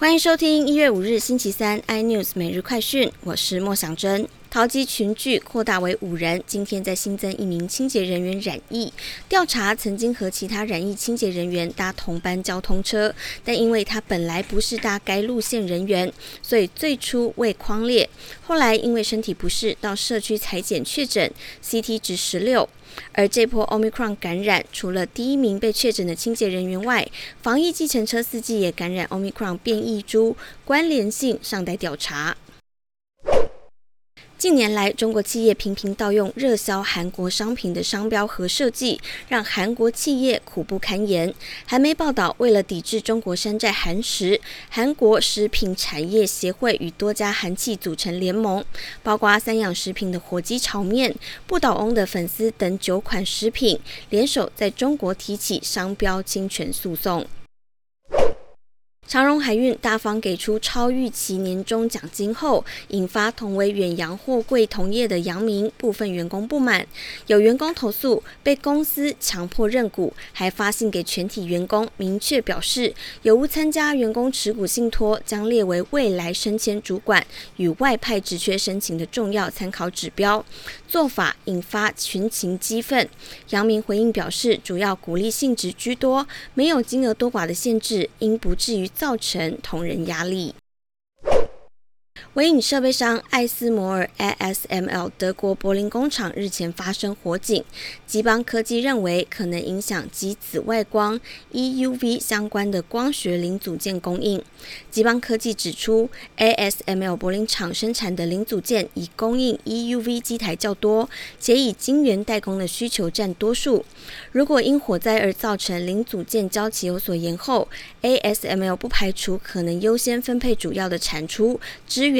欢迎收听一月五日星期三 iNews 每日快讯，我是莫想真。淘机群聚扩大为五人，今天再新增一名清洁人员染疫，调查曾经和其他染疫清洁人员搭同班交通车，但因为他本来不是搭该路线人员，所以最初未框列，后来因为身体不适到社区裁剪确诊，CT 值十六。而这波 Omicron 感染，除了第一名被确诊的清洁人员外，防疫计程车司机也感染 Omicron 变异株，关联性尚待调查。近年来，中国企业频频盗用热销韩国商品的商标和设计，让韩国企业苦不堪言。韩媒报道，为了抵制中国山寨韩食，韩国食品产业协会与多家韩企组成联盟，包括三养食品的火鸡炒面、不倒翁的粉丝等九款食品，联手在中国提起商标侵权诉讼。长荣海运大方给出超预期年终奖金后，引发同为远洋货柜同业的阳明部分员工不满。有员工投诉被公司强迫认股，还发信给全体员工，明确表示有无参加员工持股信托将列为未来升迁主管与外派职缺申请的重要参考指标。做法引发群情激愤。阳明回应表示，主要鼓励性质居多，没有金额多寡的限制，应不至于。造成同人压力。微影设备商艾斯摩尔 （ASML） 德国柏林工厂日前发生火警，吉邦科技认为可能影响及紫外光 （EUV） 相关的光学零组件供应。吉邦科技指出，ASML 柏林厂生产的零组件以供应 EUV 机台较多，且以晶圆代工的需求占多数。如果因火灾而造成零组件交期有所延后，ASML 不排除可能优先分配主要的产出支援。